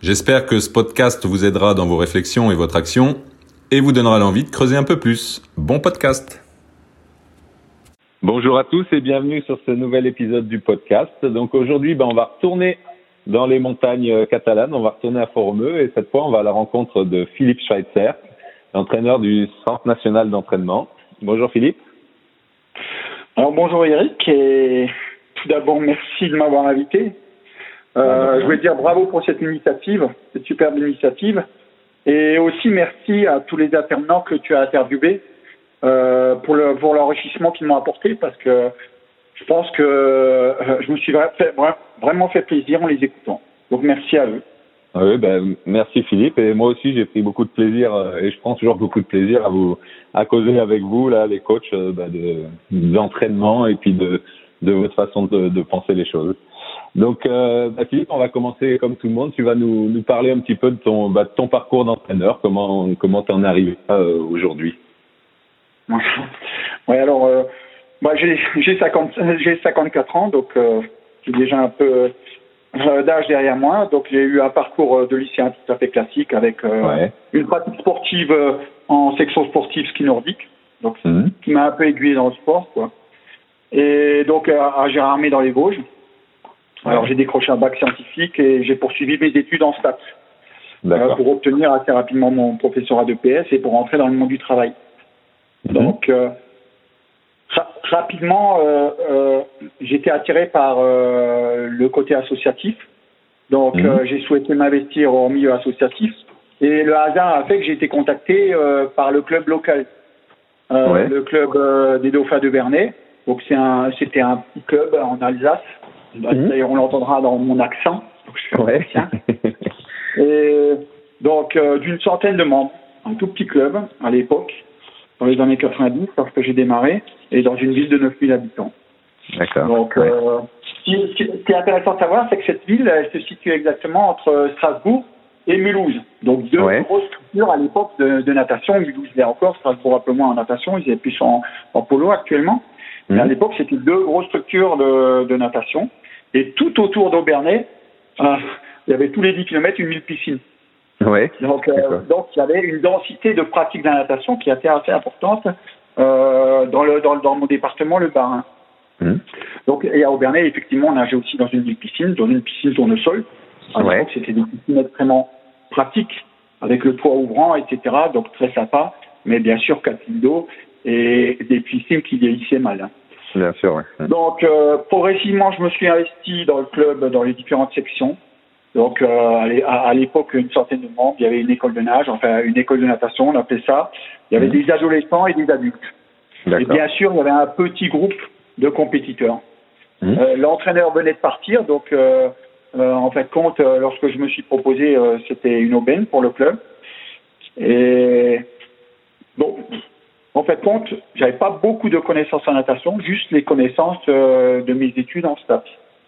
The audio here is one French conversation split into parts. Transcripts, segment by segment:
J'espère que ce podcast vous aidera dans vos réflexions et votre action et vous donnera l'envie de creuser un peu plus. Bon podcast Bonjour à tous et bienvenue sur ce nouvel épisode du podcast. Donc aujourd'hui, ben, on va retourner dans les montagnes catalanes, on va retourner à Formeux et cette fois on va à la rencontre de Philippe Schweitzer, l'entraîneur du Centre national d'entraînement. Bonjour Philippe. Alors bonjour Eric et tout d'abord merci de m'avoir invité. Euh, je voulais dire bravo pour cette initiative, cette superbe initiative, et aussi merci à tous les intervenants que tu as interviewés euh, pour le pour l'enrichissement qu'ils m'ont apporté, parce que je pense que euh, je me suis fait, vraiment fait plaisir en les écoutant. Donc merci à eux. Ah oui, ben, merci Philippe et moi aussi j'ai pris beaucoup de plaisir et je prends toujours beaucoup de plaisir à vous à causer avec vous là les coachs ben, de d'entraînement et puis de de votre façon de, de penser les choses. Donc euh, ben, Philippe, on va commencer comme tout le monde. Tu vas nous, nous parler un petit peu de ton ben, de ton parcours d'entraîneur, comment comment t'en es arrivé euh, aujourd'hui? oui, alors euh, moi j'ai j'ai 50 j'ai 54 ans donc j'ai déjà un peu d'âge derrière moi. Donc j'ai eu un parcours de lycéen tout à fait classique avec Ouais. une pratique sportive en section sportive ski nordique, donc Mhm. qui m'a un peu aiguillé dans le sport quoi. Et donc à à Gérardmer dans les Vosges. Alors j'ai décroché un bac scientifique et j'ai poursuivi mes études en stats euh, pour obtenir assez rapidement mon professorat de PS et pour entrer dans le monde du travail. Mhm. Donc, euh, ra- rapidement, euh, euh, j'étais attiré par euh, le côté associatif. Donc, Mhm. euh, j'ai souhaité m'investir au milieu associatif. Et le hasard a fait que j'ai été contacté euh, par le club local, Euh, Ouais. le club des Dauphins de Bernay. Donc, c'est un, c'était un petit club en Alsace. Mhm. D'ailleurs, on l'entendra dans mon accent. Donc, je suis Ouais. Et donc, euh, d'une centaine de membres, un tout petit club à l'époque, dans les années 90, parce que j'ai démarré, et dans une ville de 9000 habitants. D'accord. Donc, Ouais. euh, ce qui- ce est intéressant de savoir, c'est que cette ville, elle se situe exactement entre Strasbourg et Mulhouse. Donc, deux Ouais. grosses structures à l'époque de, de natation. Mulhouse l'est encore, Strasbourg un peu moins en natation, ils est plus en, en polo actuellement. Mais à Mhm. l'époque, c'était deux grosses structures de, de natation. Et tout autour d'Aubernay, euh, il y avait tous les 10 km une mille piscines. Ouais. Donc, euh, donc il y avait une densité de pratique de la natation qui était assez importante euh, dans, le, dans, dans mon département, le Bas-Rhin. Mhm. Donc, et à Aubernay, effectivement, on nageait aussi dans une piscine, dans une piscine tournesol. À Ouais. C'était des piscines extrêmement pratiques, avec le toit ouvrant, etc. Donc, très sympa, mais bien sûr, 4 litres d'eau et des piscines qui vieillissaient mal. hein. Bien sûr. Ouais. Mhm. Donc, euh, progressivement, je me suis investi dans le club, dans les différentes sections. Donc, euh, à l'é- à à l'époque, une centaine de membres. Il y avait une école de nage, enfin une école de natation, on appelait ça. Il y avait Mhm. des adolescents et des adultes. Et bien sûr, il y avait un petit groupe de compétiteurs. Mhm. Euh, L'entraîneur venait de partir, donc euh, euh, en fait compte, euh, lorsque je me suis proposé, euh, c'était une aubaine pour le club. Et bon, en fait compte, j'avais pas beaucoup de connaissances en natation, juste les connaissances euh, de mes études en stats.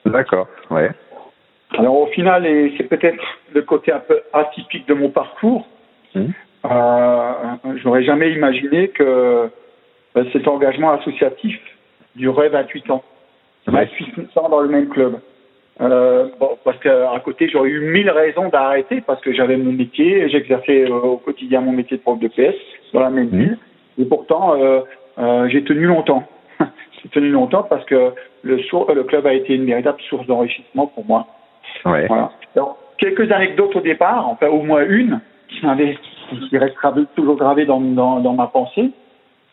D'accord. Ouais. Alors au final, et c'est peut-être le côté un peu atypique de mon parcours, Mhm. euh, j'aurais jamais imaginé que euh, cet engagement associatif durait 28 ans. Ouais. 28 ans dans le même club. Euh, bon, parce qu'à côté, j'aurais eu mille raisons d'arrêter parce que j'avais mon métier, j'exerçais euh, au quotidien mon métier de prof de PS dans la même Mhm. ville. Et pourtant, euh, euh, j'ai tenu longtemps. j'ai tenu longtemps parce que le, sour- le club a été une véritable source d'enrichissement pour moi. Ouais. Voilà. Alors, quelques anecdotes au départ, enfin au moins une, qui m'avait, qui reste toujours gravée dans, dans, dans ma pensée.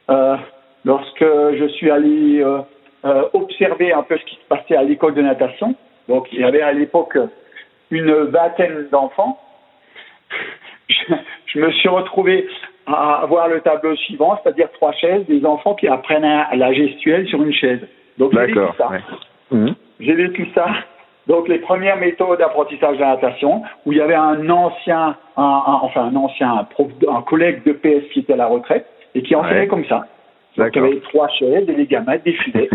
Euh, lorsque je suis allé euh, euh, observer un peu ce qui se passait à l'école de natation, donc il y avait à l'époque une vingtaine d'enfants, je, je me suis retrouvé à voir le tableau suivant, c'est-à-dire trois chaises, des enfants qui apprennent à la gestuelle sur une chaise. Donc j'ai vécu D'accord. ça. Ouais. Mhm. J'ai vécu ça donc les premières méthodes d'apprentissage de la natation, où il y avait un ancien, un, enfin un ancien un, collègue de PS qui était à la retraite et qui enseignait comme ça. Donc il y avait trois chaises, des gamètes, des filets.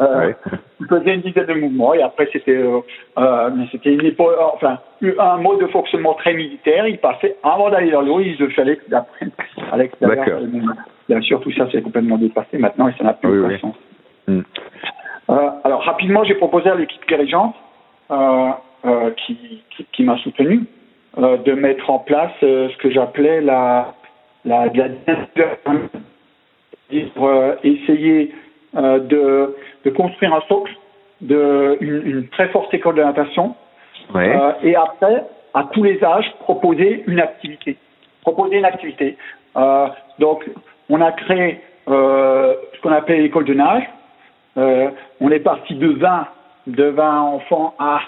Euh, Il faisait une dizaine de mouvements et après c'était euh, euh c'était une époque, enfin un mode de fonctionnement très militaire. Il passait avant d'aller dans l'eau, il fallait qu'il apprenne à l'extérieur. Bien sûr, tout ça c'est complètement dépassé maintenant et ça n'a plus de sens. Hmm. Euh, alors rapidement, j'ai proposé à l'équipe dirigeante euh, euh, qui, qui, qui m'a soutenu de mettre en place ce que j'appelais la la, la pour essayer de, de construire un socle de une, une, très forte école de natation ouais. euh, et après à tous les âges proposer une activité. Proposer une activité. Euh, donc on a créé euh, ce qu'on appelle l'école de nage. On est parti de 20, de 20 enfants à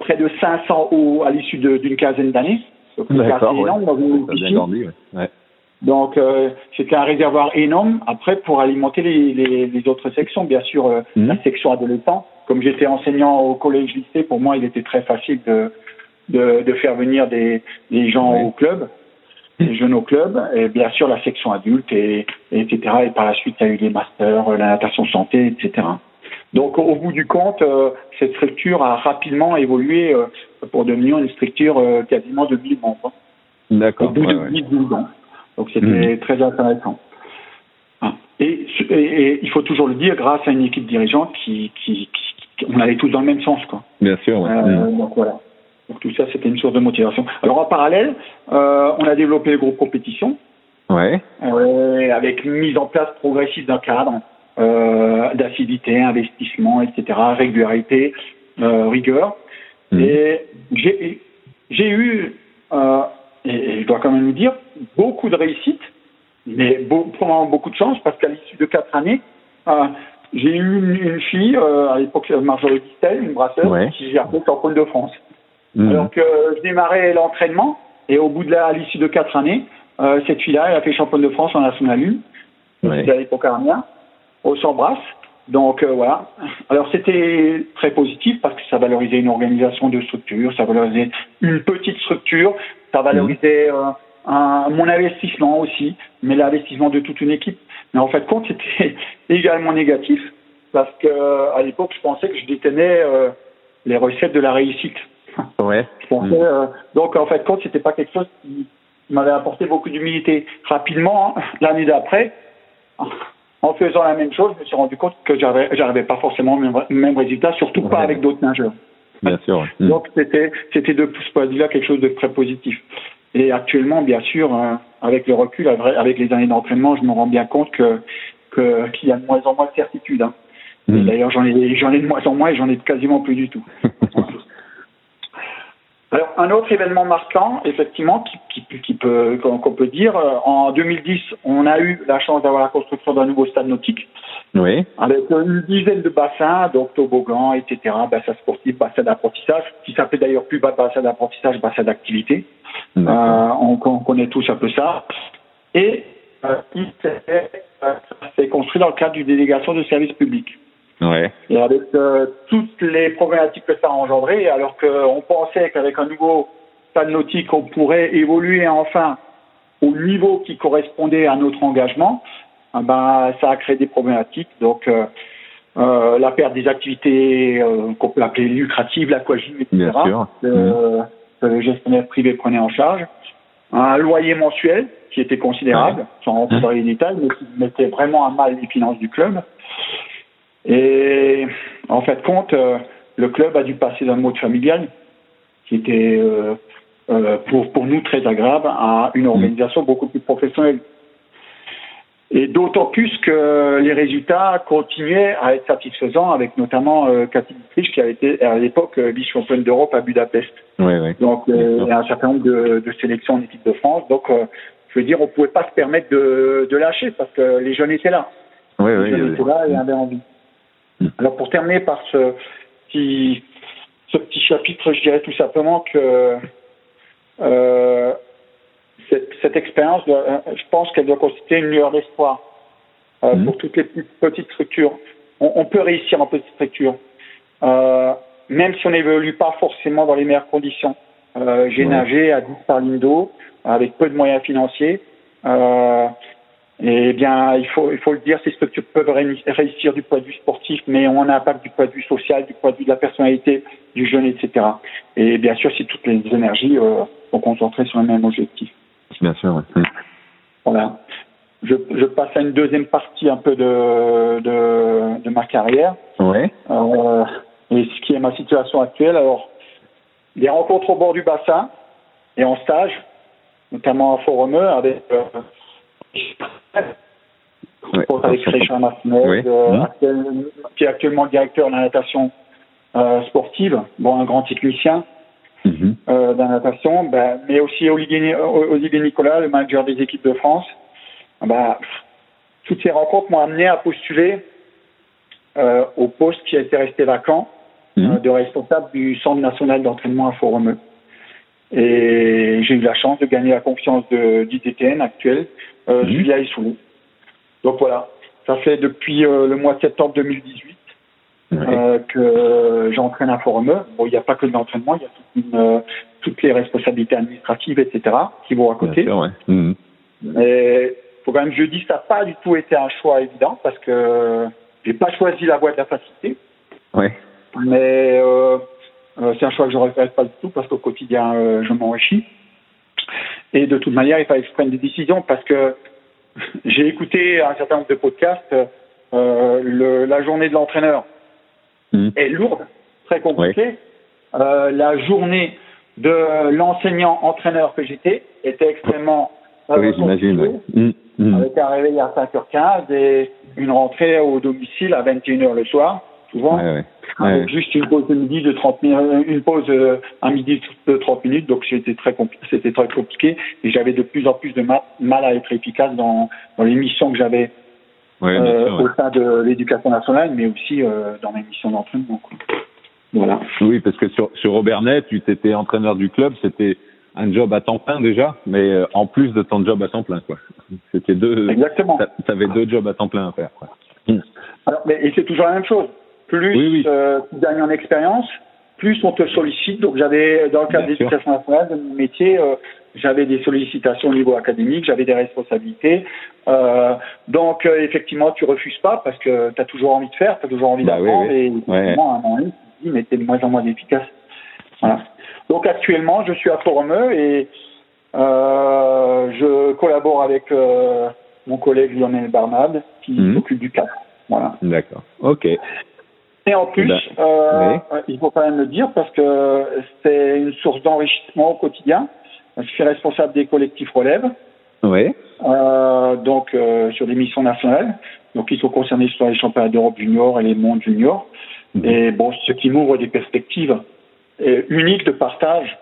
près de 500 au, à l'issue d'une quinzaine d'années. Donc, Donc, euh, c'était un réservoir énorme. Après, pour alimenter les, les, les autres sections, bien sûr, euh, mhm. la section adolescent. Comme j'étais enseignant au collège-lycée, pour moi, il était très facile de, de, de faire venir des, des gens au club les jeunes au club, et bien sûr la section adulte, et, etc. Et par la suite, il y a eu les masters, la natation santé, etc. Donc au bout du compte, euh, cette structure a rapidement évolué euh, pour devenir une structure euh, quasiment de 1000 membres. D'accord. Au bout de 10 12 ans. Donc c'était mmh. très intéressant. Ah. Et, et, il faut toujours le dire, grâce à une équipe dirigeante qui, qui, qui on allait tous dans le même sens, quoi. Bien sûr. Ouais. Mmh. Donc voilà. Donc tout ça, c'était une source de motivation. Alors en parallèle, euh, on a développé le groupe compétition. Ouais. Euh, avec une mise en place progressive d'un cadre euh, d'acidité, investissement, etc., régularité, euh, rigueur. Mmh. Et j'ai eu, euh, et, je dois quand même le dire, beaucoup de réussite, mais beau, probablement beaucoup de chance parce qu'à l'issue de quatre années, euh, j'ai eu une, une fille, euh, à l'époque Marjorie Distel, une brasseuse, ouais. qui j'ai appelée championne de France. Mmh. Alors que je démarrais l'entraînement et au bout de la, à l'issue de quatre années, euh, cette fille-là, elle a fait championne de France en national 1, ouais. à l'époque Armia, au Sambrasse. Donc euh, voilà. Alors c'était très positif parce que ça valorisait une organisation de structure, ça valorisait une petite structure, ça valorisait euh, un, mon investissement aussi, mais l'investissement de toute une équipe. Mais en fait, compte, c'était également négatif parce que à l'époque, je pensais que je détenais euh, les recettes de la réussite. Ouais. Je pensais, mmh. euh, donc en fait, compte, c'était pas quelque chose qui m'avait apporté beaucoup d'humilité. Rapidement, hein, l'année d'après, en faisant la même chose, je me suis rendu compte que j'arrivais pas forcément au même, même résultat, surtout pas avec d'autres nageurs. Bien sûr. Mmh. Donc c'était c'était de ce point de vue-là quelque chose de très positif. Et actuellement, bien sûr, euh, avec le recul, avec les années d'entraînement, je me rends bien compte que qu'il y a de moins en moins de certitude. Hein. Mmh. D'ailleurs, j'en ai j'en ai de moins en moins et j'en ai quasiment plus du tout. Alors, un autre événement marquant, effectivement, qui, qui, qui peut, qu'on peut dire, euh, en 2010, on a eu la chance d'avoir la construction d'un nouveau stade nautique. Oui. Avec une dizaine de bassins, donc toboggan, etc., bassins sportifs, bassins d'apprentissage, qui s'appelait d'ailleurs plus bassin d'apprentissage, bassin d'activité. Euh, on, on, connaît tous un peu ça. Et euh, il s'est construit dans le cadre d'une délégation de service public. Ouais. Et avec euh, toutes les problématiques que ça a engendré, alors qu'on pensait qu'avec un nouveau stade nautique, on pourrait évoluer enfin au niveau qui correspondait à notre engagement, eh ben, ça a créé des problématiques. Donc, euh, euh, la perte des activités qu'on peut appeler lucratives, l'aquagym, etc., que, que le gestionnaire privé prenait en charge. Un loyer mensuel qui était considérable, ouais. sans rentrer dans les détails, mais qui mettait vraiment à mal les finances du club. Et en fait, compte, euh, le club a dû passer d'un mode familial, qui était euh, euh, pour, pour nous très agréable, à une organisation beaucoup plus professionnelle. Et d'autant plus que les résultats continuaient à être satisfaisants, avec notamment euh, Cathy Dietrich, qui a été à l'époque vice-championne d'Europe à Budapest. Oui, oui. Donc, euh, il y a un certain nombre de, de sélections en équipe de France. Donc, euh, je veux dire, on pouvait pas se permettre de, de lâcher parce que les jeunes étaient là. Oui, les oui, jeunes étaient là et avaient envie. Alors pour terminer par ce petit, ce petit chapitre, je dirais tout simplement que euh, cette, cette expérience, je pense qu'elle doit constituer une lueur d'espoir euh, mmh. pour toutes les petites, structures. On, on, peut réussir en petite structure. Euh, même si on n'évolue pas forcément dans les meilleures conditions. Euh, j'ai Ouais. nagé à 10 par ligne d'eau avec peu de moyens financiers. Et bien, il faut, il faut le dire, ces structures peuvent réussir du point de vue sportif, mais ont un impact du point de vue social, du point de vue de la personnalité du jeune, etc. Et bien sûr, si toutes les énergies euh, sont concentrées sur le même objectif. Bien sûr. ouais. Mm. Voilà. Je, je passe à une deuxième partie un peu de, de, de ma carrière. Ouais. Euh, et ce qui est ma situation actuelle, alors, des rencontres au bord du bassin et en stage, notamment à Forumeux avec, euh, Ouais. avec Richard Martinez, Oui. euh, actuel- qui est actuellement directeur de la natation euh, sportive, bon, un grand technicien Mhm. euh, de la natation, ben, mais aussi Olivier, Olivier Nicolas, le manager des équipes de France. Ben, toutes ces rencontres m'ont amené à postuler euh, au poste qui a été resté vacant Mhm. euh, de responsable du Centre national d'entraînement à Forumeux. Et j'ai eu la chance de gagner la confiance de d'ITTN actuel, euh, Mhm. Julia Issoulou. Donc voilà, ça fait depuis euh, le mois de septembre 2018 Ouais. euh, que j'entraîne à Forumeux. Bon, il n'y a pas que de l'entraînement, il y a toute une, euh, toutes les responsabilités administratives, etc., qui vont à côté. sûr, ouais. Mhm. Mais faut quand même je dis que ça n'a pas du tout été un choix évident parce que j'ai pas choisi la voie de la facilité. Ouais. Mais euh, euh, c'est un choix que je ne regrette pas du tout parce qu'au quotidien, euh, je m'enrichis. Et de toute manière, il fallait que je prenne des décisions parce que j'ai écouté un certain nombre de podcasts. euh, le, la journée de l'entraîneur Mhm. est lourde, très compliquée. Euh, la journée de l'enseignant-entraîneur que j'étais était extrêmement euh, Oui, j'imagine. Mhm. Mhm. avec un réveil à 5h15 et une rentrée au domicile à 21h le soir, souvent. Ouais, ouais. Avec Ouais. juste une pause de midi de 30 minutes, une pause euh, à midi de 30 minutes, donc c'était très compliqué, c'était très compliqué et j'avais de plus en plus de ma- mal à être efficace dans, dans les missions que j'avais euh, au sein de l'éducation nationale, mais aussi euh, dans mes missions d'entraînement. Voilà. Oui, parce que sur, sur Aubernais, tu étais entraîneur du club, c'était un job à temps plein déjà, mais euh, en plus de ton job à temps plein, quoi. C'était deux, Exactement. tu avais deux jobs à temps plein à faire, quoi. Alors, mais, et c'est toujours la même chose. Plus Oui, oui. euh, tu gagnes en expérience, plus on te sollicite. Donc j'avais, dans le cadre Bien l'éducation nationale, de mon métier, euh, j'avais des sollicitations au niveau académique, j'avais des responsabilités. Euh, donc effectivement, tu refuses pas parce que tu as toujours envie de faire, tu as toujours envie Bah d'apprendre. oui. Et effectivement, à un moment donné, tu te dis, mais t'es de moins en moins efficace. Voilà. Donc actuellement, je suis à Forumeux et je collabore avec mon collègue Lionel Barnade qui Mhm. s'occupe du cadre. Voilà. D'accord. Ok. Et en plus, Ben, euh, il faut quand même le dire parce que c'est une source d'enrichissement au quotidien. Je suis responsable des collectifs relève, Oui. euh, donc euh, sur des missions nationales, donc ils sont concernés sur les championnats d'Europe junior et les mondes juniors. Mhm. Et bon, ce qui m'ouvre des perspectives uniques de partage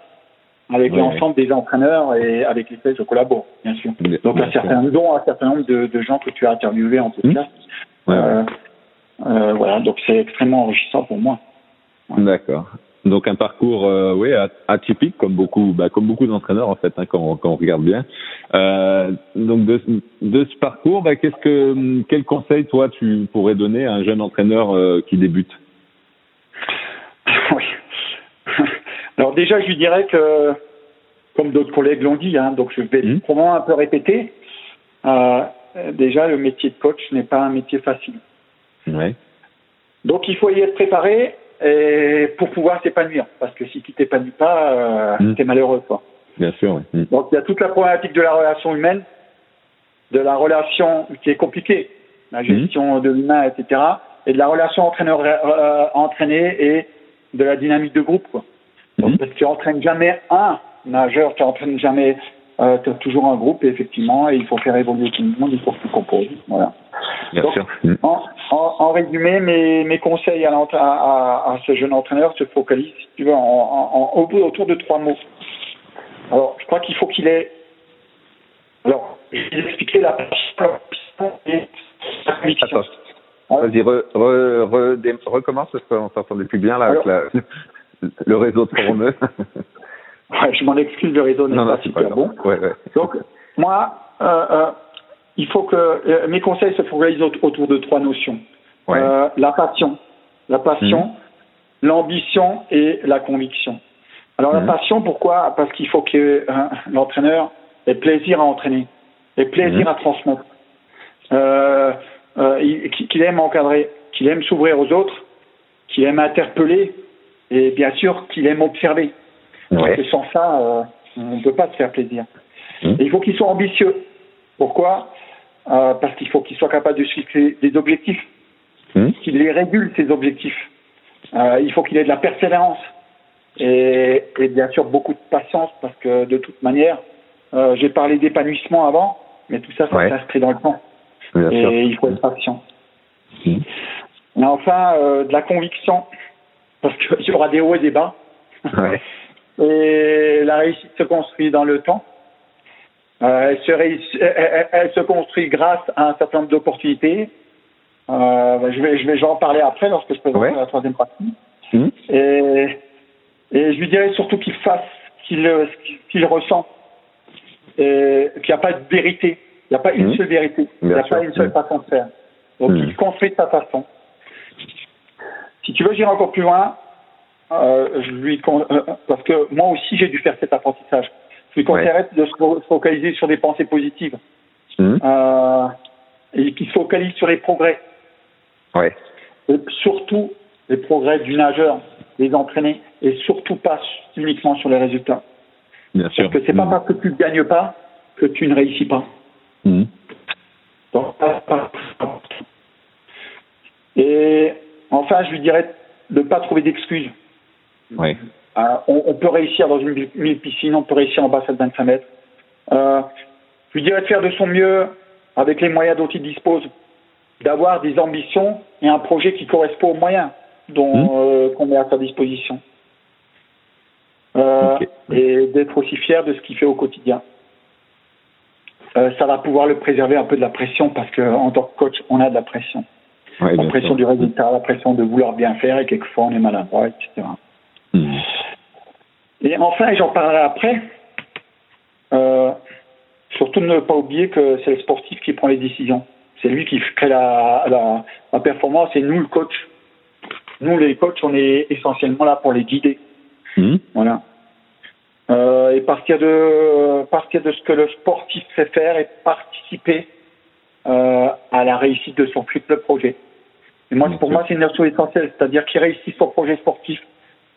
avec l'ensemble des entraîneurs et avec lesquels je collabore, bien sûr. Bien- Donc bien un certain, dont un certain nombre de, de gens que tu as interviewés en podcast. Ouais, ouais. Euh, voilà, donc c'est extrêmement enrichissant pour moi. D'accord. Donc un parcours, euh, oui, atypique comme beaucoup, bah, comme beaucoup d'entraîneurs en fait, hein, quand, on, quand on regarde bien. Euh, donc de, de ce parcours, bah, qu'est-ce que, quel conseil toi tu pourrais donner à un jeune entraîneur qui débute? Oui. Alors déjà, je lui dirais que, comme d'autres collègues l'ont dit, hein, donc je vais Mhm. probablement un peu répéter, déjà le métier de coach n'est pas un métier facile. Ouais. Donc il faut y être préparé et pour pouvoir s'épanouir, parce que si tu t'épanouis pas, euh, Mhm. t'es malheureux. Quoi. Bien sûr. oui. Mm. Donc il y a toute la problématique de la relation humaine, de la relation qui est compliquée, la gestion de l'humain, etc., et de la relation entraîneur-entraîné et de la dynamique de groupe. Quoi. Donc, Mhm. parce que tu entraînes jamais un nageur, tu entraînes jamais, euh, tu as toujours un groupe, et effectivement, et il faut faire évoluer tout le monde, il faut que tu composes. Voilà. Bien Donc, sûr. Mm. En, en, en résumé, mes, mes conseils à, ce jeune entraîneur se focalisent, si tu veux, en, en, autour de trois mots. Alors, je crois qu'il faut qu'il ait. Alors, je vais expliquer la. Attends. Vas-y, re, re, re- dé- recommence parce qu'on s'entendait plus bien là avec la, le réseau de forumeux. Ouais, je m'en excuse, le réseau n'est pas c'est pas super bon. Ouais, ouais. Donc, moi, euh, euh, il faut que euh, mes conseils se focalisent aut- autour de trois notions. Ouais. Euh, la passion. La passion, l'ambition et la conviction. Alors la Mhm. passion, pourquoi? Parce qu'il faut que euh, l'entraîneur ait plaisir à entraîner, ait plaisir Mhm. à transmettre, euh, euh, il- qu'il aime encadrer, qu'il aime s'ouvrir aux autres, qu'il aime interpeller et bien sûr qu'il aime observer. Parce que sans ça, euh, on ne peut pas se faire plaisir. Et il faut qu'il soit ambitieux. Pourquoi? Euh, Parce qu'il faut qu'il soit capable de fixer des objectifs, Hmm. qu'il les régule, ces objectifs. Euh, il faut qu'il ait de la persévérance et, et bien sûr beaucoup de patience parce que de toute manière, j'ai parlé d'épanouissement avant, mais tout ça, ça Ouais. s'inscrit dans le temps Bien et sûr. il faut être patient. Et enfin, de la conviction, parce qu'il y aura des hauts et des bas. Ouais. Et la réussite se construit dans le temps. Euh, elle, se réussit- elle, elle- elle se construit grâce à un certain nombre d'opportunités. Euh, je vais, je vais, je vais en parler après lorsque je présenterai Ouais. la troisième partie. Mhm. Et, et je lui dirais surtout qu'il fasse ce qu'il qu'il ressent. Et qu'il n'y a pas de vérité. Il n'y a pas une Mhm. seule vérité. Il n'y a pas une seule Mhm. façon de faire. Donc il construit de sa façon. Si tu veux, j'irai encore plus loin. Euh, je lui con- euh, parce que moi aussi j'ai dû faire cet apprentissage. Je lui conseillerais de se fo- focaliser sur des pensées positives Mhm. euh, et qu'il se focalise sur les progrès Ouais. et surtout les progrès du nageur, des entraînés et surtout pas uniquement sur les résultats. Bien sûr. Parce que c'est pas Mhm. parce que tu ne gagnes pas que tu ne réussis pas. Mhm. Donc, Et enfin, je lui dirais de ne pas trouver d'excuses. Ouais. Euh, on, on peut réussir dans une mille piscine, on peut réussir en bassette de 25 mètres. Euh, je lui dirais de faire de son mieux avec les moyens dont il dispose, d'avoir des ambitions et un projet qui correspond aux moyens dont Mhm. euh, qu'on met à sa disposition. Et d'être aussi fier de ce qu'il fait au quotidien. Ça va pouvoir le préserver un peu de la pression parce qu'en tant que coach, on a de la pression. Ouais, La pression sûr. du résultat, la pression de vouloir bien faire et quelquefois on est maladroit, etc. Mhm. Et enfin, et j'en parlerai après, euh, surtout ne pas oublier que c'est le sportif qui prend les décisions. C'est lui qui crée la, la, la performance et nous, le coach. Nous, les coachs, on est essentiellement là pour les guider. Mhm. Voilà. Euh, et partir de, partir de ce que le sportif sait faire et participer euh, à la réussite de son futur projet. Et moi, pour moi, c'est une notion essentielle, c'est-à-dire qu'il réussisse son projet sportif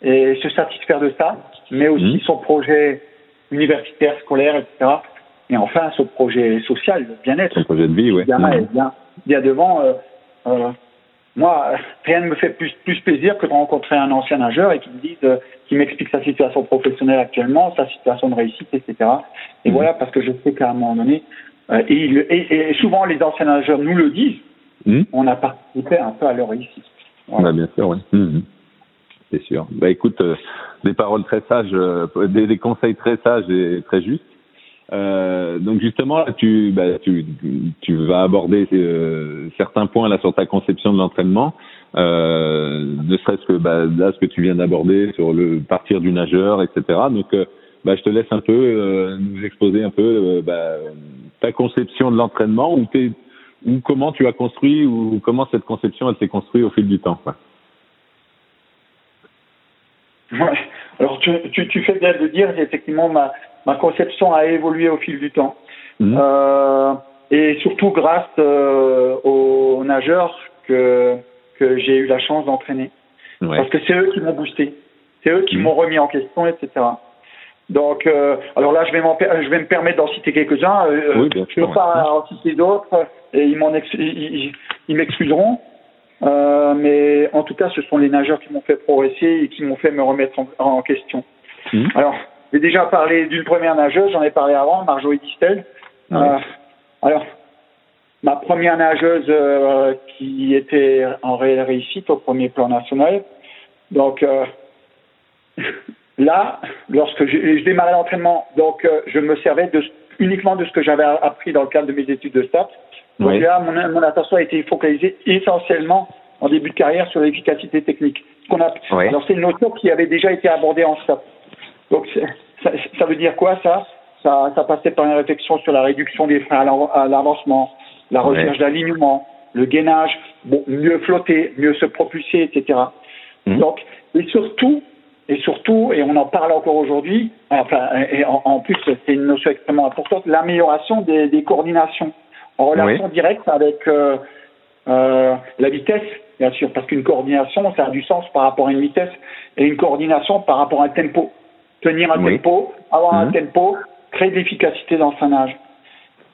et se satisfaire de ça, mais aussi Mhm. son projet universitaire, scolaire, etc. Et enfin, son projet social, le bien-être. Son projet de vie, ouais. Bien, Mhm. bien, bien devant. euh, euh, moi, rien ne me fait plus, plus plaisir que de rencontrer un ancien nageur et qui me dise, euh, qui m'explique sa situation professionnelle actuellement, sa situation de réussite, etc. Et Mhm. voilà, parce que je sais qu'à un moment donné, euh, et, il- et- et souvent les anciens nageurs nous le disent, Mhm. on a participé un peu à leur réussite. Voilà. Bah, bien sûr, oui. C'est sûr. Bah écoute, euh, des paroles très sages, euh, des, des conseils très sages et très justes. Euh, donc justement, tu, bah, tu, tu vas aborder euh, certains points là sur ta conception de l'entraînement, euh, ne serait-ce que bah, là ce que tu viens d'aborder sur le partir du nageur, etc. Donc, euh, bah, je te laisse un peu nous exposer un peu bah, ta conception de l'entraînement ou, ou comment tu as construit ou comment cette conception elle s'est construite au fil du temps. Quoi. Ouais. Alors tu, tu, tu fais bien de dire, effectivement, ma, ma conception a évolué au fil du temps. Mhm. Euh, et surtout grâce euh, aux nageurs que, que j'ai eu la chance d'entraîner. Ouais. Parce que c'est eux qui m'ont boosté. C'est eux qui Mhm. m'ont remis en question, etc. Donc, euh, alors là, je vais, je vais me permettre d'en citer quelques-uns. Euh, Oui, je sûr, peux pas en citer d'autres et ils m'excuseront. Euh, mais en tout cas, ce sont les nageurs qui m'ont fait progresser et qui m'ont fait me remettre en, en question. Mhm. Alors, j'ai déjà parlé d'une première nageuse, j'en ai parlé avant, Marjorie Distel. Euh, alors, ma première nageuse euh, qui était en réelle réussite au premier plan national. Donc là, lorsque je, je démarrais l'entraînement, donc je me servais de, uniquement de ce que j'avais appris dans le cadre de mes études de stats. Donc là, mon, mon attention a été focalisée essentiellement en début de carrière sur l'efficacité technique. Qu'on a. Alors c'est une notion qui avait déjà été abordée en stats. Donc ça, ça veut dire quoi ça, ça Ça passait par une réflexion sur la réduction des freins à l'avancement, la recherche d'alignement, le gainage, bon, mieux flotter, mieux se propulser, etc. Mhm. Donc et surtout, et surtout, et on en parle encore aujourd'hui, enfin, et en, plus, c'est une notion extrêmement importante, l'amélioration des, des, coordinations en relation directe avec euh, euh, la vitesse, bien sûr, parce qu'une coordination, ça a du sens par rapport à une vitesse, et une coordination par rapport à un tempo. Tenir un tempo, avoir un mhm. tempo, créer de l'efficacité dans son âge.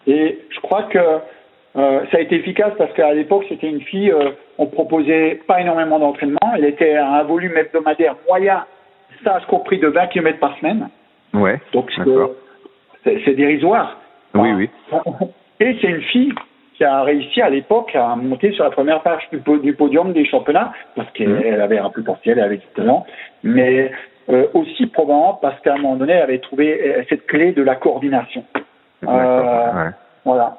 Et je crois que euh, ça a été efficace parce qu'à l'époque, c'était une fille, euh, on proposait pas énormément d'entraînement. Elle était à un volume hebdomadaire moyen, stage compris de 20 km par semaine. Ouais. Donc c'est dérisoire. Oui, oui. Et c'est une fille qui a réussi à l'époque à monter sur la première page du, podium des championnats parce qu'elle mmh. avait un potentiel, elle avait du talent, mais euh, aussi probablement parce qu'à un moment donné, elle avait trouvé cette clé de la coordination. Euh, Voilà.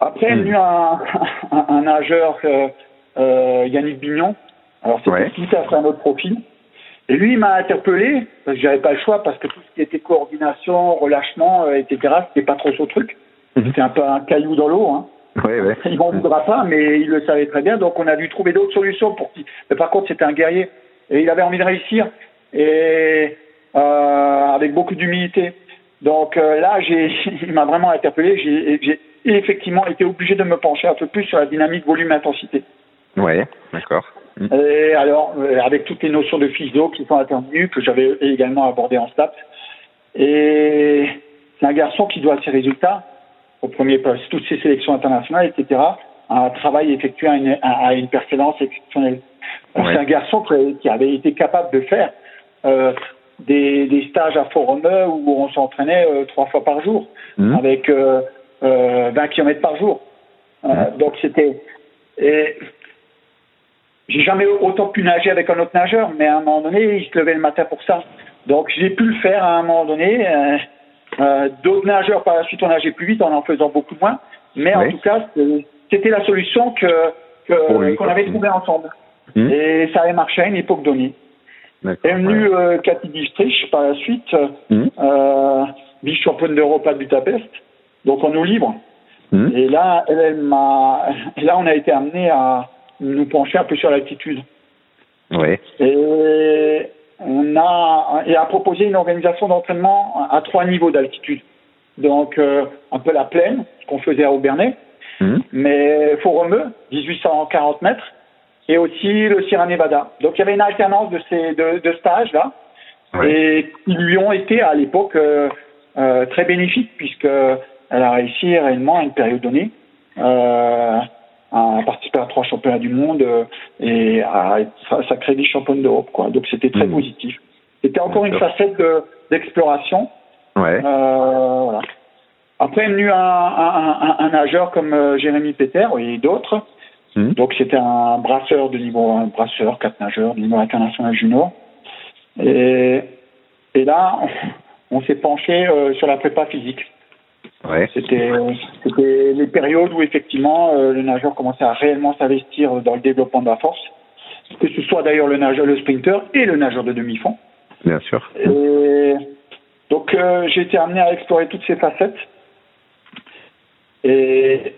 Après, il y a eu un, un, nageur, euh, euh, Yannick Bignon. Alors, c'était tout à fait un autre profil. Et lui, il m'a interpellé, parce que j'avais pas le choix, parce que tout ce qui était coordination, relâchement, euh, etc., c'était pas trop son truc. C'était un peu un caillou dans l'eau. Hein. Ouais, ouais. Il m'en voudra pas, mais il le savait très bien. Donc, on a dû trouver d'autres solutions pour qu'il. Mais par contre, c'était un guerrier. Et il avait envie de réussir. Et euh, avec beaucoup d'humilité. Donc euh, là, j'ai, il m'a vraiment interpellé. J'ai, effectivement été obligé de me pencher un peu plus sur la dynamique volume-intensité. Oui, d'accord. Mm. Et alors, euh, avec toutes les notions de physio qui sont intervenues, que j'avais également abordées en STAPS. Et c'est un garçon qui doit ses résultats au premier poste, toutes ses sélections internationales, etc., un travail effectué à une, à une exceptionnelle. C'est un garçon qui avait été capable de faire euh, des, des, stages à Forumeux où on s'entraînait euh, trois fois par jour, mmh. avec euh, 20 euh, km par jour. Mmh. Donc c'était. J'ai jamais autant pu nager avec un autre nageur, mais à un moment donné, il se levait le matin pour ça. Donc j'ai pu le faire à un moment donné. D'autres nageurs par la suite ont nagé plus vite en en faisant beaucoup moins, mais en tout cas, c'était la solution que qu'on avait trouvée ensemble. Mmh. Et ça avait marché à une époque donnée. Est venue euh, Cathy Dietrich par la suite, mmh. euh, vice-championne d'Europe à Budapest, donc en eau libre. Mmh. Et là, elle, m'a, là, on a été amené à nous pencher un peu sur l'altitude. Oui. Et on a et a proposé une organisation d'entraînement à trois niveaux d'altitude. Donc euh, un peu la plaine, ce qu'on faisait à Aubernais, mmh. mais Forumeux, 1840 mètres, et aussi le Sierra Nevada. Donc il y avait une alternance de ces deux, stages là et qui lui ont été à l'époque euh, euh, très bénéfiques puisque elle a réussi réellement à une période donnée euh, à participer à trois championnats du monde euh, et à être sacrée des championne d'Europe quoi. Donc c'était très mmh. positif. C'était encore une facette d'exploration. ouais. voilà. Après est venu un, un, un, un nageur comme Jérémy Peter et d'autres Hmm. Donc c'était un brasseur de niveau, un brasseur, quatre nageurs de niveau international junior. Et, et là, on, s'est penché euh, sur la prépa physique. Ouais. C'était les périodes où effectivement euh, le nageur commençait à réellement s'investir dans le développement de la force, que ce soit d'ailleurs le nageur, le sprinter et le nageur de demi-fond. Bien sûr. Et donc euh, j'ai été amené à explorer toutes ces facettes. Et,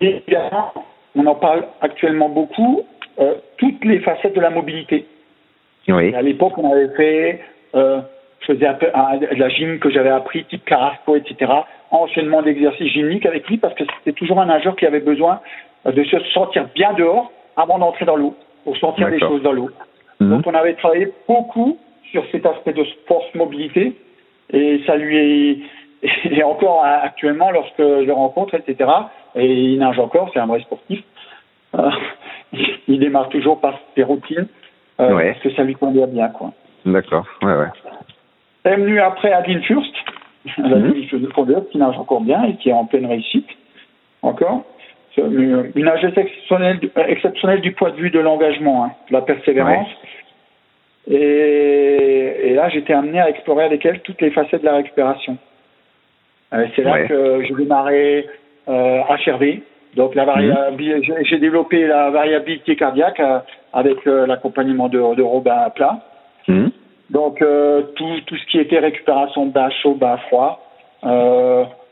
et également, on en parle actuellement beaucoup, euh, toutes les facettes de la mobilité. Oui. à l'époque, on avait fait, euh, je faisais un peu de la gym que j'avais appris, type Carrasco, etc. Enchaînement d'exercices gymniques avec lui parce que c'était toujours un nageur qui avait besoin de se sentir bien dehors avant d'entrer dans l'eau, pour sentir des choses dans l'eau. Mhm. Donc on avait travaillé beaucoup sur cet aspect de force mobilité et ça lui est et encore actuellement lorsque je le rencontre, etc. Et il nage encore, c'est un vrai sportif. Euh, il démarre toujours par ses routines euh, parce que ça lui convient bien, quoi. D'accord, ouais, ouais. Est venu après Adine Furst, la mm -hmm. qui nage encore bien et qui est en pleine réussite, encore. Une, nageuse exceptionnelle, exceptionnelle du point de vue de l'engagement, hein, de la persévérance. Et, et, là, j'étais amené à explorer avec elle toutes les facettes de la récupération. Euh, c'est là que j'ai démarré euh, HRV. Donc la variabilité, mhm. j'ai développé la variabilité cardiaque euh, avec euh, l'accompagnement de, de Robin Plat. Mmh. Donc tout, tout ce qui était récupération bas chaud, bas froid,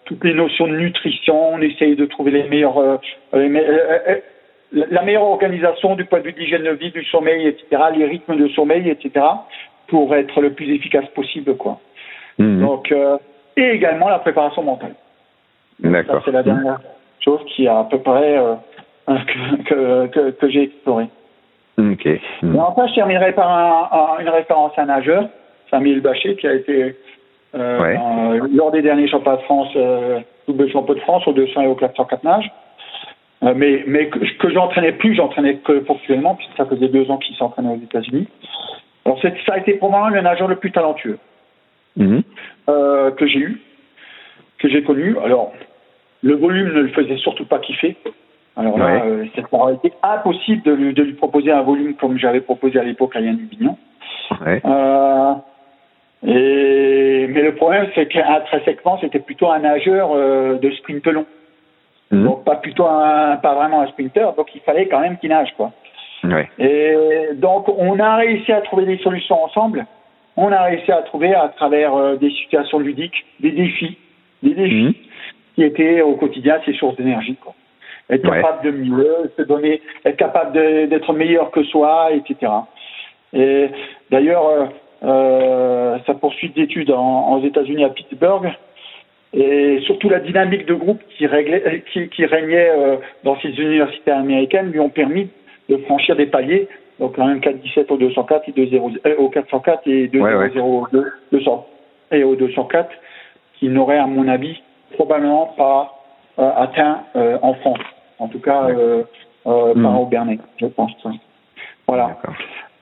toutes les notions de nutrition, on essaye de trouver les meilleurs, les la meilleure organisation du point de vue de l'hygiène de vie, du sommeil, etc., les rythmes de sommeil, etc., pour être le plus efficace possible, quoi. Mhm. Donc, euh, et également la préparation mentale. Ça, D'accord. c'est la dernière chose qui a à peu près euh, que, que, que, que j'ai exploré. Ok. Et enfin, je terminerai par un- un- une référence à un nageur, Samuel Bachet, qui a été euh, Ouais. euh, lors des derniers championnats de France, euh, double champion de France au 200 et au 404 nage. Euh, mais mais que, que j'entraînais plus, j'entraînais que ponctuellement, puisque ça faisait deux ans qu'il s'entraînait aux États-Unis. Alors ça a été probablement le nageur le plus talentueux Mhm. euh, que j'ai eu, que j'ai connu. Alors, le volume ne le faisait surtout pas kiffer. Alors là, Ouais. euh, ça aurait été impossible de lui, de lui proposer un volume comme j'avais proposé à l'époque à Yann Dubignon. Ouais. Euh, et, mais le problème, c'est qu'intrinsèquement, c'était plutôt un nageur euh, de sprint long. Mhm. Donc, pas plutôt un, pas vraiment un sprinter. Donc, il fallait quand même qu'il nage, quoi. Ouais. Et donc, on a réussi à trouver des solutions ensemble. On a réussi à trouver à travers euh, des situations ludiques, des défis, des défis Mhm. qui étaient au quotidien ces sources d'énergie. Quoi. Être Ouais. capable de mieux, se donner, être capable d'être meilleur que soi, etc. Et d'ailleurs, euh, euh, sa poursuite d'études en, aux États-Unis à Pittsburgh et surtout la dynamique de groupe qui, réglait, qui, qui régnait euh, dans ces universités américaines lui ont permis de franchir des paliers. Donc un 417 au 204 et 20, euh, au 404 et 200 Ouais, ouais. au 200 et au 204 qui n'auraient à mon avis probablement pas atteint euh, en France. En tout cas, euh, euh, Mhm. par Aubernais, je pense. Voilà.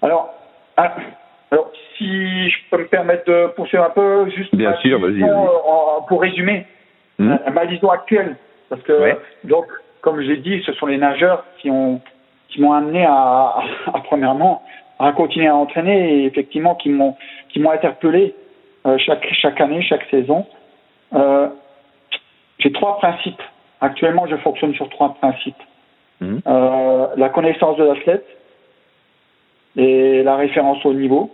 Alors, ah, alors, si je peux me permettre de poursuivre un peu, juste Bien sûr, euh, pour résumer, euh, ma vision actuelle, parce que Ouais. donc, comme je l'ai dit, ce sont les nageurs qui ont qui m'ont amené à, à, premièrement à continuer à entraîner et effectivement qui m'ont qui m'ont interpellé euh, chaque chaque année, chaque saison. Euh, J'ai trois principes. Actuellement, je fonctionne sur trois principes. Mhm. Euh, la connaissance de l'athlète et la référence au niveau.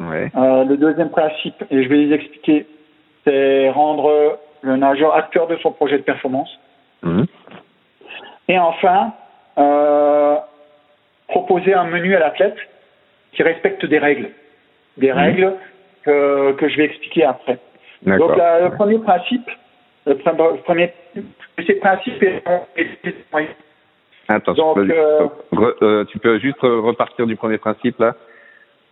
Ouais. Euh, le deuxième principe, et je vais les expliquer, c'est rendre le nageur acteur de son projet de performance. Mhm. Et enfin, euh, proposer un menu à l'athlète qui respecte des règles. Des Mhm. règles que, que je vais expliquer après. Donc la- le premier principe, le le premier, ces principes Attends, Donc, euh, Re- euh, tu peux juste repartir du premier principe là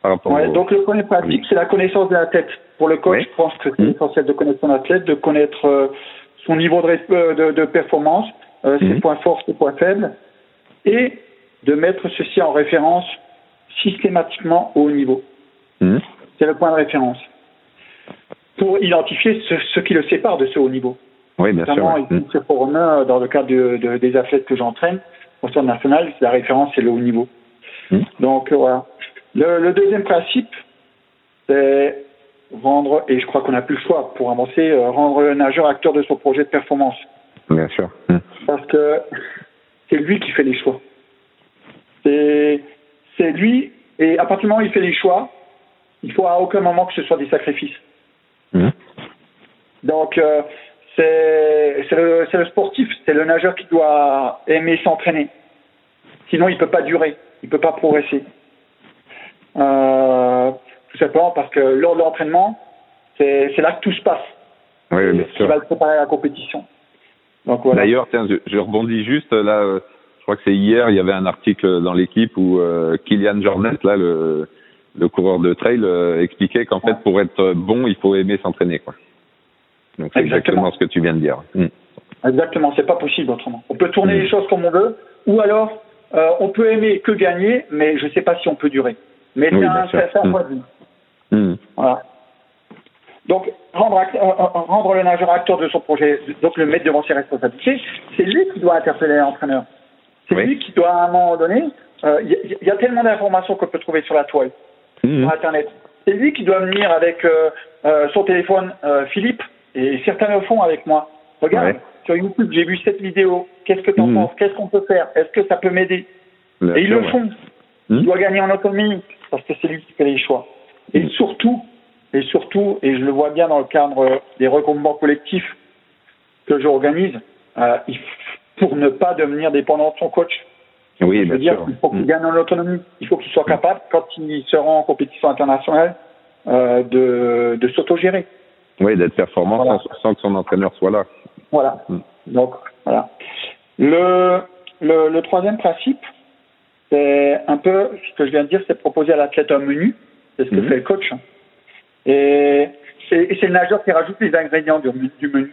par rapport Ouais, au- donc le premier principe, Oui. c'est la connaissance de la tête. Pour le coach, Oui. je pense que c'est Mhm. essentiel de connaître son athlète, de connaître euh, son niveau de, euh, de, de performance, euh, ses Mhm. points forts, ses points faibles, et de mettre ceci en référence systématiquement au haut niveau. Mhm. C'est le point de référence. Pour identifier ce, ce qui le sépare de ce haut niveau. Oui, bien sûr. Notamment, ouais. ici, sur Forum, dans le cadre de, de- des athlètes que j'entraîne, au centre national, la référence, c'est le haut niveau. Mhm. Donc, euh, voilà. Le, le deuxième principe, c'est rendre, et je crois qu'on n'a plus le choix pour avancer, euh, rendre le nageur acteur de son projet de performance. Bien sûr. Mhm. Parce que c'est lui qui fait les choix. C'est c'est lui, et à partir du moment où il fait les choix, il faut à aucun moment que ce soit des sacrifices. Mhm. Donc, euh, c'est le, le sportif, c'est le nageur qui doit aimer s'entraîner. Sinon, il peut pas durer, il peut pas progresser. Euh, tout simplement parce que lors de l'entraînement, c'est là que tout se passe. Oui, bien sûr. va le préparer à la compétition. Voilà. D'ailleurs, tiens, je, je rebondis juste là. euh, je crois que c'est hier, il y avait un article dans l'équipe où euh, Kylian Jornet, là, le, le coureur de trail, euh, expliquait qu'en fait, pour être bon, il faut aimer s'entraîner, quoi. Donc c'est Exactement. exactement ce que tu viens de dire. Mhm. Exactement, c'est pas possible autrement. On peut tourner Mm. les choses comme on veut, ou alors euh, on peut aimer que gagner, mais je sais pas si on peut durer. Mais Oui, c'est un, Mm. point de vue. Voilà. Donc, rendre, euh, rendre le nageur acteur de son projet, donc le mettre devant ses responsabilités, c'est lui qui doit interpeller l'entraîneur. C'est Oui. lui qui doit, à un moment donné, il y, y a tellement d'informations qu'on peut trouver sur la toile, Mhm. sur Internet. C'est lui qui doit venir avec euh, euh, son téléphone, euh, Philippe, et certains le font avec moi. Regarde, Ouais. sur YouTube, j'ai vu cette vidéo. Qu'est-ce que tu en Mhm. penses? Qu'est-ce qu'on peut faire? Est-ce que ça peut m'aider? Et ils le font. Mhm. Il doit gagner en autonomie parce que c'est lui qui fait les choix. Et Mhm. surtout, et surtout, et je le vois bien dans le cadre des regroupements collectifs que j'organise, euh, pour ne pas devenir dépendant de son coach. Oui, je veux bien dire, sûr. il faut qu'il Mm. gagne en autonomie. Il faut qu'il soit capable, quand il sera en compétition internationale, euh, de, de s'autogérer. Oui, d'être performant Voilà. sans, sans que son entraîneur soit là. Voilà. Mm. Donc, voilà. Le, le, le troisième principe, c'est un peu ce que je viens de dire, c'est proposer à l'athlète un menu. C'est ce que Mhm. fait le coach. Et c'est et c'est le nageur qui rajoute les ingrédients du, du menu.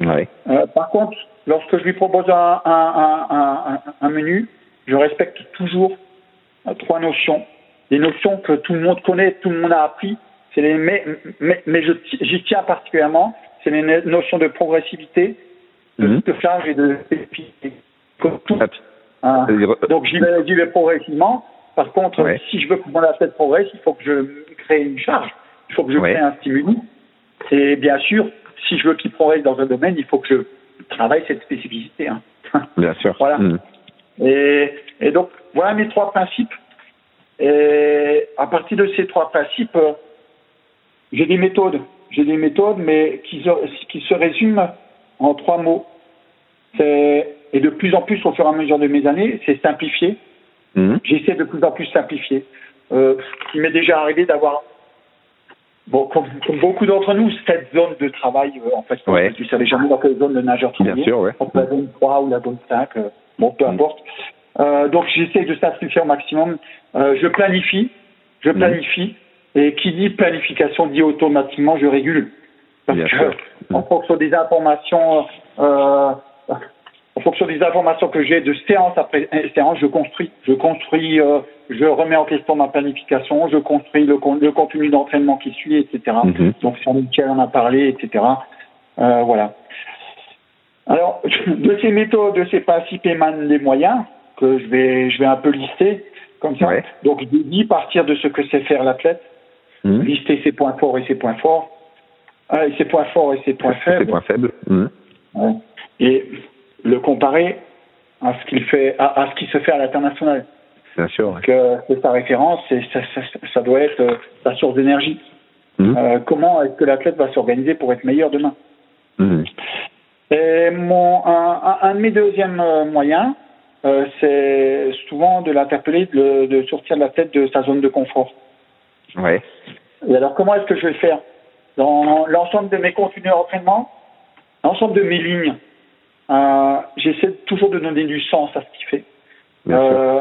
Euh, par contre, lorsque je lui propose un, un, un, un menu, je respecte toujours euh, trois notions. Des notions que tout le monde connaît, tout le monde a appris. C'est les, mais mais, mais j'y tiens particulièrement. C'est les no- notions de progressivité, de Mhm. stockage et de spécificité. Comme tout. Ah, Hein. c'est-à-dire- Donc j'y vais, vais progressivement. Par contre, Ouais. si je veux que mon athlète progresse, il faut que je crée une charge. Il faut que je Ouais. crée un stimuli. Et bien sûr, si je veux qu'il progresse dans un domaine, il faut que je travaille cette spécificité. hein. Bien sûr. Voilà. Mm. Et, et donc, voilà mes trois principes. Et à partir de ces trois principes, euh, j'ai des méthodes. J'ai des méthodes, mais qui se, qui se résument en trois mots. Et de plus en plus, au fur et à mesure de mes années, c'est simplifier. Mm. J'essaie de plus en plus simplifier. Euh, il m'est déjà arrivé d'avoir, bon, comme, comme beaucoup d'entre nous, cette zone de travail, euh, en fait, Ouais. tu savais jamais dans quelle zone le nageur Bien travaillait sûr, ouais. entre la zone 3 ou la zone 5, euh, bon, peu Mm. importe. Euh, donc j'essaie de simplifier au maximum. Euh, je planifie, je Mm. planifie, et qui dit planification dit automatiquement je régule. Parce Bien que sûr. en fonction des informations, euh, en fonction des informations que j'ai de séance après séance, je construis, je construis, euh, je remets en question ma planification, je construis le, con- le contenu d'entraînement qui suit, etc. Mhm. Donc sur lequel on a parlé, etc. Euh, voilà. Alors, de ces méthodes, de ces principes émanent des moyens que je vais, je vais un peu lister comme ça. Ouais. Donc, je dis partir de ce que sait faire l'athlète, Mm. lister ses points forts et ses points forts, euh, et ses points forts et ses points Ses faibles, points faibles. Mm. Ouais. et le comparer à ce qu'il fait, à, à ce qui se fait à l'international. Bien sûr. ouais. Que c'est sa référence, et ça, ça, ça doit être euh, sa source d'énergie. Mm. Euh, comment est-ce que l'athlète va s'organiser pour être meilleur demain? Et mon, un, un- un de mes deuxièmes euh, moyens, euh, c'est souvent de l'interpeller, de, de sortir de la tête de sa zone de confort. Ouais. Et alors, comment est-ce que je vais le faire? Dans l'ensemble de mes contenus d'entraînement, l'ensemble de mes lignes, euh, j'essaie toujours de donner du sens à ce qu'il fait. Euh,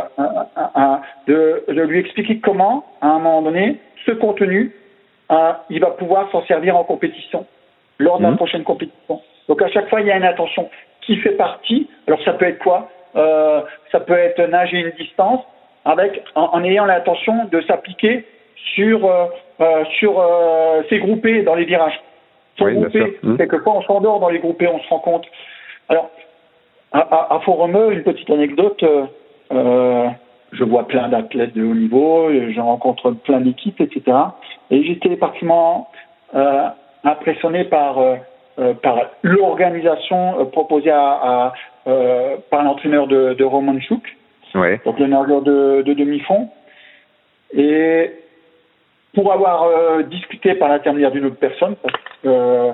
de, de lui expliquer comment, à un moment donné, ce contenu, euh, il va pouvoir s'en servir en compétition, lors de la Mhm. prochaine compétition. Donc à chaque fois, il y a une attention qui fait partie. Alors ça peut être quoi? Euh, Ça peut être nager une distance avec en, en ayant l'intention de s'appliquer sur euh, euh, sur euh, ces groupés dans les virages. Oui, bien groupé, sûr. Mhm. quelquefois on s'endort dans les groupés, on se rend compte. Alors à, à, à Font-Romeu, une petite anecdote. euh, je vois plein d'athlètes de haut niveau, je rencontre plein d'équipes, etc. Et j'étais particulièrement euh, impressionné par par l'organisation euh, proposée à, à, euh, par l'entraîneur de, de Roman Chouk, Ouais. donc le nageur de, de demi-fond. Et pour avoir euh, discuté par l'intermédiaire d'une autre personne euh,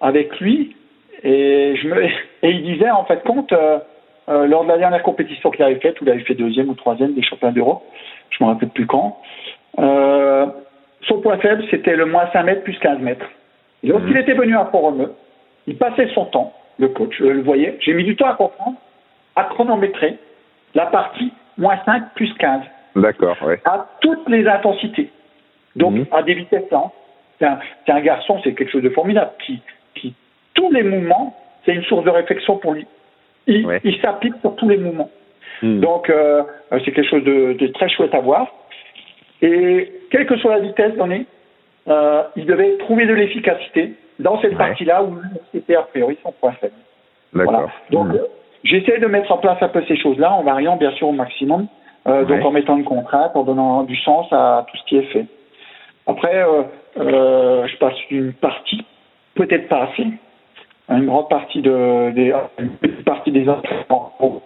avec lui, et, je me, et il disait en fait compte, euh, euh, lors de la dernière compétition qu'il avait faite, où il avait fait deuxième ou troisième des championnats d'Europe, je me rappelle plus quand, euh, son point faible c'était le moins 5 mètres plus 15 mètres. Et lorsqu'il Mhm. était venu à Font-Romeu, il passait son temps, le coach, je le voyais, j'ai mis du temps à comprendre, à chronométrer la partie moins 5 plus 15 D'accord, à toutes les intensités. Donc, Mhm. à des vitesses lentes. C'est un, c'est un garçon, c'est quelque chose de formidable, qui, qui tous les mouvements, c'est une source de réflexion pour lui. Il, Ouais. il s'applique sur tous les mouvements. Mm. Donc, euh, euh, c'est quelque chose de, de très chouette à voir. Et quelle que soit la vitesse donnée, euh, il devait trouver de l'efficacité dans cette Ouais. partie-là où c'était a priori son point faible. Voilà. Donc, Mm. euh, j'essaie de mettre en place un peu ces choses-là en variant bien sûr au maximum, euh, donc en mettant une contrainte, en donnant du sens à tout ce qui est fait. Après, euh, euh, je passe une partie, peut-être pas assez, une grande partie de, des, une petite partie des entraînements au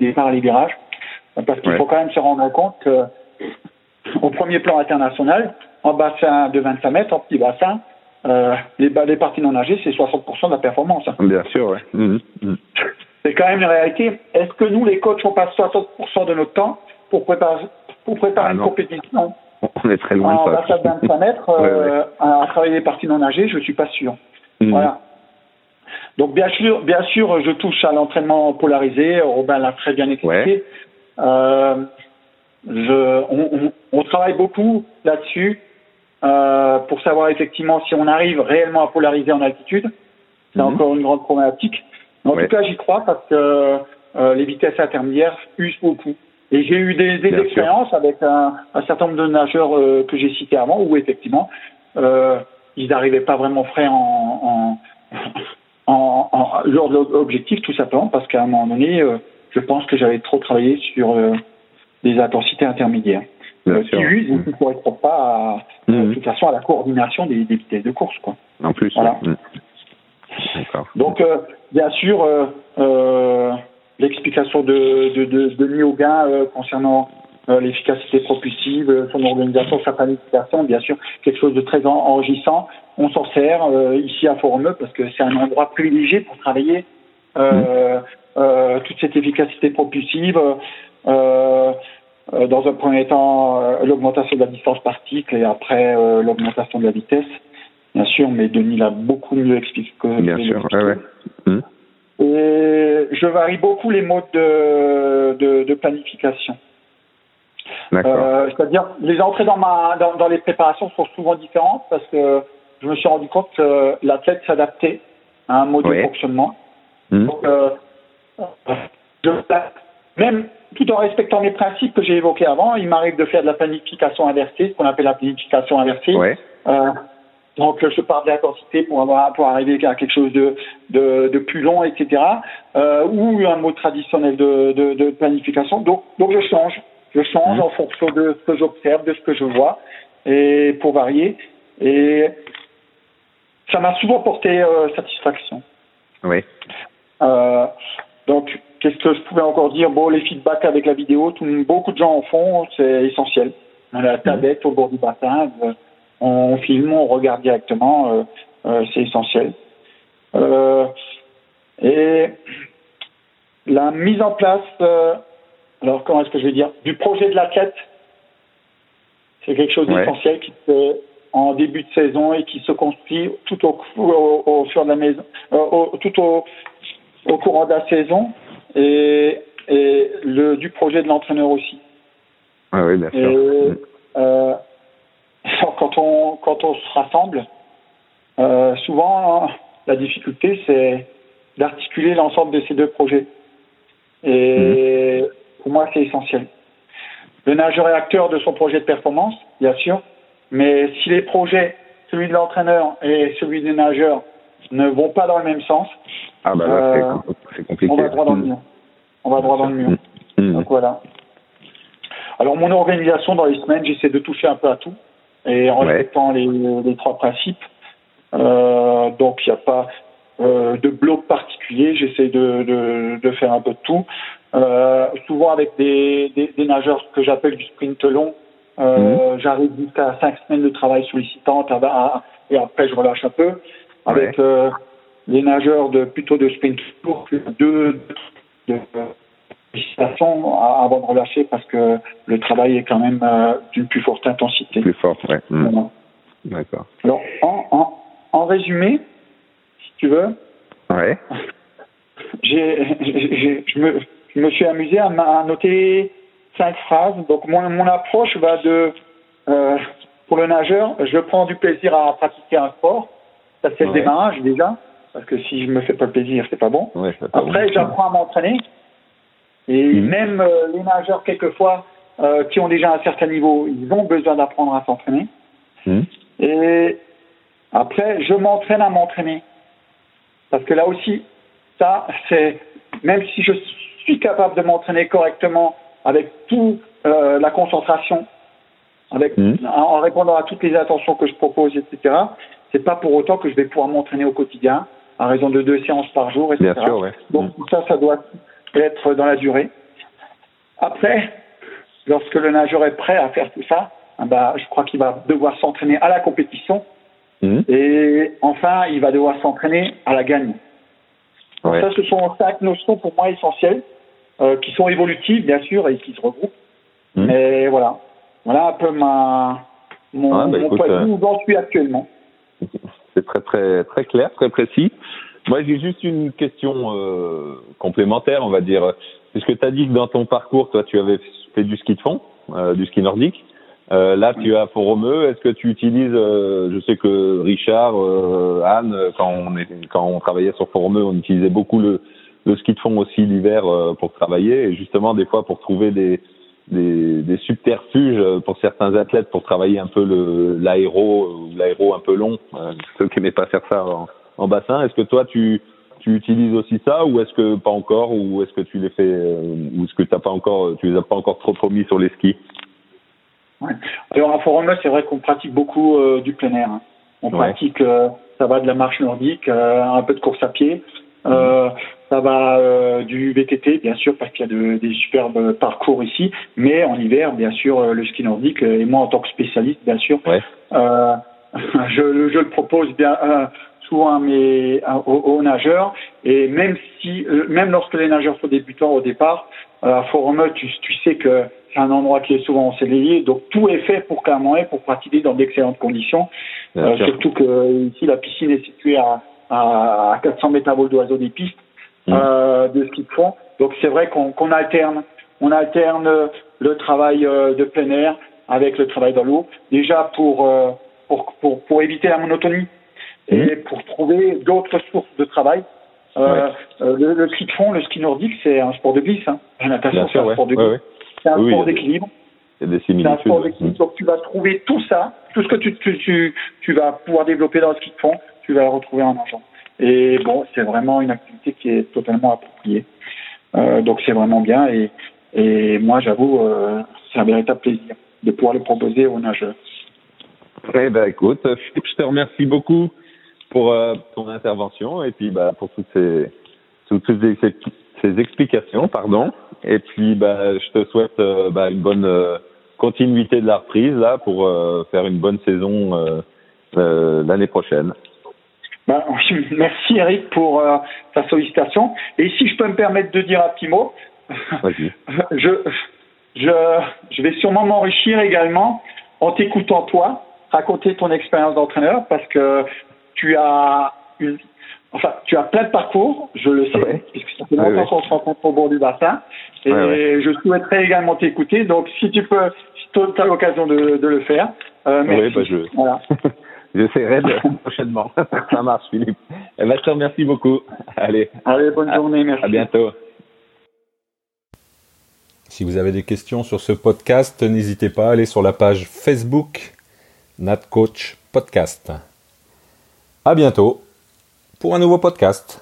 départ les virages, parce qu'il Ouais. faut quand même se rendre compte que au premier plan international, en bassin de 25 mètres, en petit bassin, euh, les, ba- les parties non nagées, c'est 60% de la performance. hein. Bien sûr, ouais. Mm. Mm. c'est quand même une réalité. Est-ce que nous, les coachs, on passe 60% de notre temps pour préparer, pour préparer Ah une compétition? On est très loin en de ça. bassin de 25 mètres Ouais, euh, à travailler les parties non nagées Je suis pas sûr. Mhm. Voilà. Donc bien sûr, bien sûr, je touche à l'entraînement polarisé. Robin l'a très bien expliqué. Euh, je, on, on- on travaille beaucoup là-dessus euh, pour savoir effectivement si on arrive réellement à polariser en altitude. C'est Mhm. encore une grande problématique. Mais en Ouais. tout cas, j'y crois parce que euh, les vitesses intermédiaires usent beaucoup. Et j'ai eu des, des sûr. expériences avec un, un certain nombre de nageurs euh, que j'ai cités avant où effectivement euh, ils n'arrivaient pas vraiment frais en, en, en, en- lors de l'objectif tout simplement parce qu'à un moment donné, euh, je pense que j'avais trop travaillé sur euh, des intensités intermédiaires. Bien qui et qui ne correspondent pas à, Mhm. de toute façon à la coordination des, des vitesses de course. Quoi. En plus. Voilà. D'accord. Donc, euh, bien sûr, euh, euh, l'explication de, de, de, de Auguin euh, concernant euh, l'efficacité propulsive, euh, son organisation, sa planification, bien sûr, quelque chose de très en- enrichissant. On s'en sert ici à Forumeux parce que c'est un endroit privilégié pour travailler euh, toute cette efficacité propulsive. Euh, dans un premier temps, euh, l'augmentation de la distance particle et après euh, l'augmentation de la vitesse. Bien sûr, mais Denis l'a beaucoup mieux expliqué que Bien sûr. l'expliqué. Ouais. Mhm. Et je varie beaucoup les modes de, de, de planification. D'accord. Euh, C'est-à-dire, les entrées dans, ma, dans, dans les préparations sont souvent différentes parce que je me suis rendu compte que l'athlète s'adaptait à un mode de fonctionnement. Mhm. Donc, euh, je, même tout en respectant les principes que j'ai évoqués avant, il m'arrive de faire de la planification inversée, ce qu'on appelle la planification inversée. Ouais. Euh, donc je pars de l'intensité pour avoir pour arriver à quelque chose de de, de plus long, etc. Euh, ou un mot traditionnel de, de, de planification. Donc donc je change, je change Mhm. en fonction de ce que j'observe, de ce que je vois, et pour varier. Et ça m'a souvent porté euh, satisfaction. Euh, donc, qu'est-ce que je pouvais encore dire Bon, les feedbacks avec la vidéo, tout, beaucoup de gens en font, c'est essentiel. On a la tablette au bord du bassin, euh, on filme, on regarde directement, euh, euh, c'est essentiel. Euh, et la mise en place, alors comment est-ce que je vais dire, du projet de l'athlète, c'est quelque chose Ouais. d'essentiel qui se fait en début de saison et qui se construit tout au, au, au fur de la maison, au- tout au, au courant de la saison et, et le, du projet de l'entraîneur aussi. Ouais, ouais, bien sûr. Mhm. euh, quand on quand on se rassemble, euh, souvent la difficulté c'est d'articuler l'ensemble de ces deux projets. Et pour moi c'est essentiel. Le nageur est acteur de son projet de performance, bien sûr, mais si les projets, celui de l'entraîneur et celui du nageur, ne vont pas dans le même sens, Ah bah là, euh, c'est- compliqué. on va droit dans le mur. On va droit dans le mur. Mhm. Donc voilà. Alors mon organisation dans les semaines, j'essaie de toucher un peu à tout et en Ouais. respectant les, les trois principes. Euh, donc il n'y a pas euh, de bloc particulier, j'essaie de, de, de faire un peu de tout. Euh, souvent avec des, des, des nageurs que j'appelle du sprint long, euh, j'arrive jusqu'à cinq semaines de travail sollicitantes à- à- et après je relâche un peu. Avec les nageurs de plutôt de sprint court, deux, de, à- avant de relâcher parce que le travail est quand même euh, d'une plus forte intensité. Plus fort, ouais. Mhm. Voilà. D'accord. Alors, en, en, en résumé, si tu veux, Ouais. j'ai, je, me, je me suis amusé à, noter cinq phrases. Donc, mon, mon approche va de, euh, pour le nageur, je prends du plaisir à pratiquer un sport. Ça, c'est le démarrage déjà, parce que si je me fais pas plaisir, c'est pas bon. Ouais, Après, j'apprends à m'entraîner. Et Mhm. même euh, les nageurs, quelquefois, euh, qui ont déjà un certain niveau, ils ont besoin d'apprendre à s'entraîner. Mhm. Et après, je m'entraîne à m'entraîner. Parce que là aussi, ça, c'est, même si je suis capable de m'entraîner correctement avec toute la concentration, avec, Mhm. en répondant à toutes les attentions que je propose, etc., c'est pas pour autant que je vais pouvoir m'entraîner au quotidien, à raison de deux séances par jour, etc. Bien sûr, ouais. Donc tout ça, ça doit être dans la durée. Après, lorsque le nageur est prêt à faire tout ça, ah bah, je crois qu'il va devoir s'entraîner à la compétition Mhm. et enfin, il va devoir s'entraîner à la gagne. Ça, ce sont cinq notions pour moi essentielles, euh, qui sont évolutives, bien sûr, et qui se regroupent. Mmh. Mais voilà. Voilà un peu ma, mon, ah, bah, mon point de vue euh, où j'en suis actuellement. C'est très, très, très clair, très précis. Moi, j'ai juste une question euh, complémentaire, on va dire. Puisque tu as dit que dans ton parcours, toi, tu avais fait du ski de fond, euh, du ski nordique. Euh, là, tu es à Font-Romeu. Est-ce que tu utilises, euh, je sais que Richard, euh, Anne, quand on, est, quand on travaillait sur Font-Romeu, on utilisait beaucoup le, le ski de fond aussi l'hiver pour travailler. Et justement, des fois, pour trouver des, des, des, subterfuges pour certains athlètes pour travailler un peu l'aéro l'aéro un peu long, ceux qui n'aimaient pas faire ça en, en bassin. Est-ce que toi, tu, tu utilises aussi ça ou est-ce que pas encore ou est-ce que tu les fais ou est-ce que t'as pas encore tu les as pas encore trop trop mis sur les skis? Ouais. Alors à Forum c'est vrai qu'on pratique beaucoup euh, du plein air. Hein. On pratique, euh, ça va de la marche nordique, euh, un peu de course à pied. Euh, mhm. ça va du VTT, bien sûr, parce qu'il y a de, des superbes parcours ici. Mais en hiver, bien sûr, le ski nordique. Et moi, en tant que spécialiste, bien sûr, ouais. je, je le propose bien souvent à mes, aux, nageurs. Et même si, même lorsque les nageurs sont débutants au départ, à Forum, tu, tu sais que c'est un endroit qui est souvent ensoleillé, donc tout est fait pour clairement pour pratiquer dans d'excellentes conditions. Euh, surtout que ici la piscine est située à, à 400 mètres à vol d'oiseau des pistes mmh. euh, de ski de fond. Donc c'est vrai qu'on qu'on alterne, on alterne le travail euh, de plein air avec le travail dans l'eau. Déjà pour, euh, pour, pour pour éviter la monotonie. Et pour trouver d'autres sources de travail. Euh, euh, le, le, ski de fond, le ski nordique, c'est un sport de glisse. Hein. La natation, c'est un sport de glisse. C'est un sport d'équilibre. C'est un sport d'équilibre. Donc tu vas trouver tout ça, tout ce que tu, tu, tu, tu vas pouvoir développer dans le ski de fond, tu vas le retrouver en argent. Et bon, c'est vraiment une activité qui est totalement appropriée. Euh, donc c'est vraiment bien et, et moi j'avoue, c'est un véritable plaisir de pouvoir le proposer aux nageurs. Eh ben écoute, Philippe, je te remercie beaucoup pour euh, ton intervention et puis bah, pour toutes ces, toutes ces, ces explications, pardon. Et puis, bah, je te souhaite euh, bah, une bonne euh, continuité de la reprise là pour faire une bonne saison l'année prochaine. Bah, merci Eric pour ta sollicitation. Et si je peux me permettre de dire un petit mot, je, je, je vais sûrement m'enrichir également en t'écoutant toi raconter ton expérience d'entraîneur parce que tu as une, Enfin, tu as plein de parcours, je le sais, puisque ça fait longtemps qu'on se rencontre au bord du bassin. Et je souhaiterais également t'écouter. Donc, si tu peux, si tu as l'occasion de, de, le faire, euh, merci. Oui, bah je... Voilà. J'essaierai de... prochainement. ça marche, Philippe. Eh ben, je te remercie beaucoup. Allez. Allez, bonne journée, merci. À bientôt. Si vous avez des questions sur ce podcast, n'hésitez pas à aller sur la page Facebook NatCoach Podcast. À bientôt pour un nouveau podcast.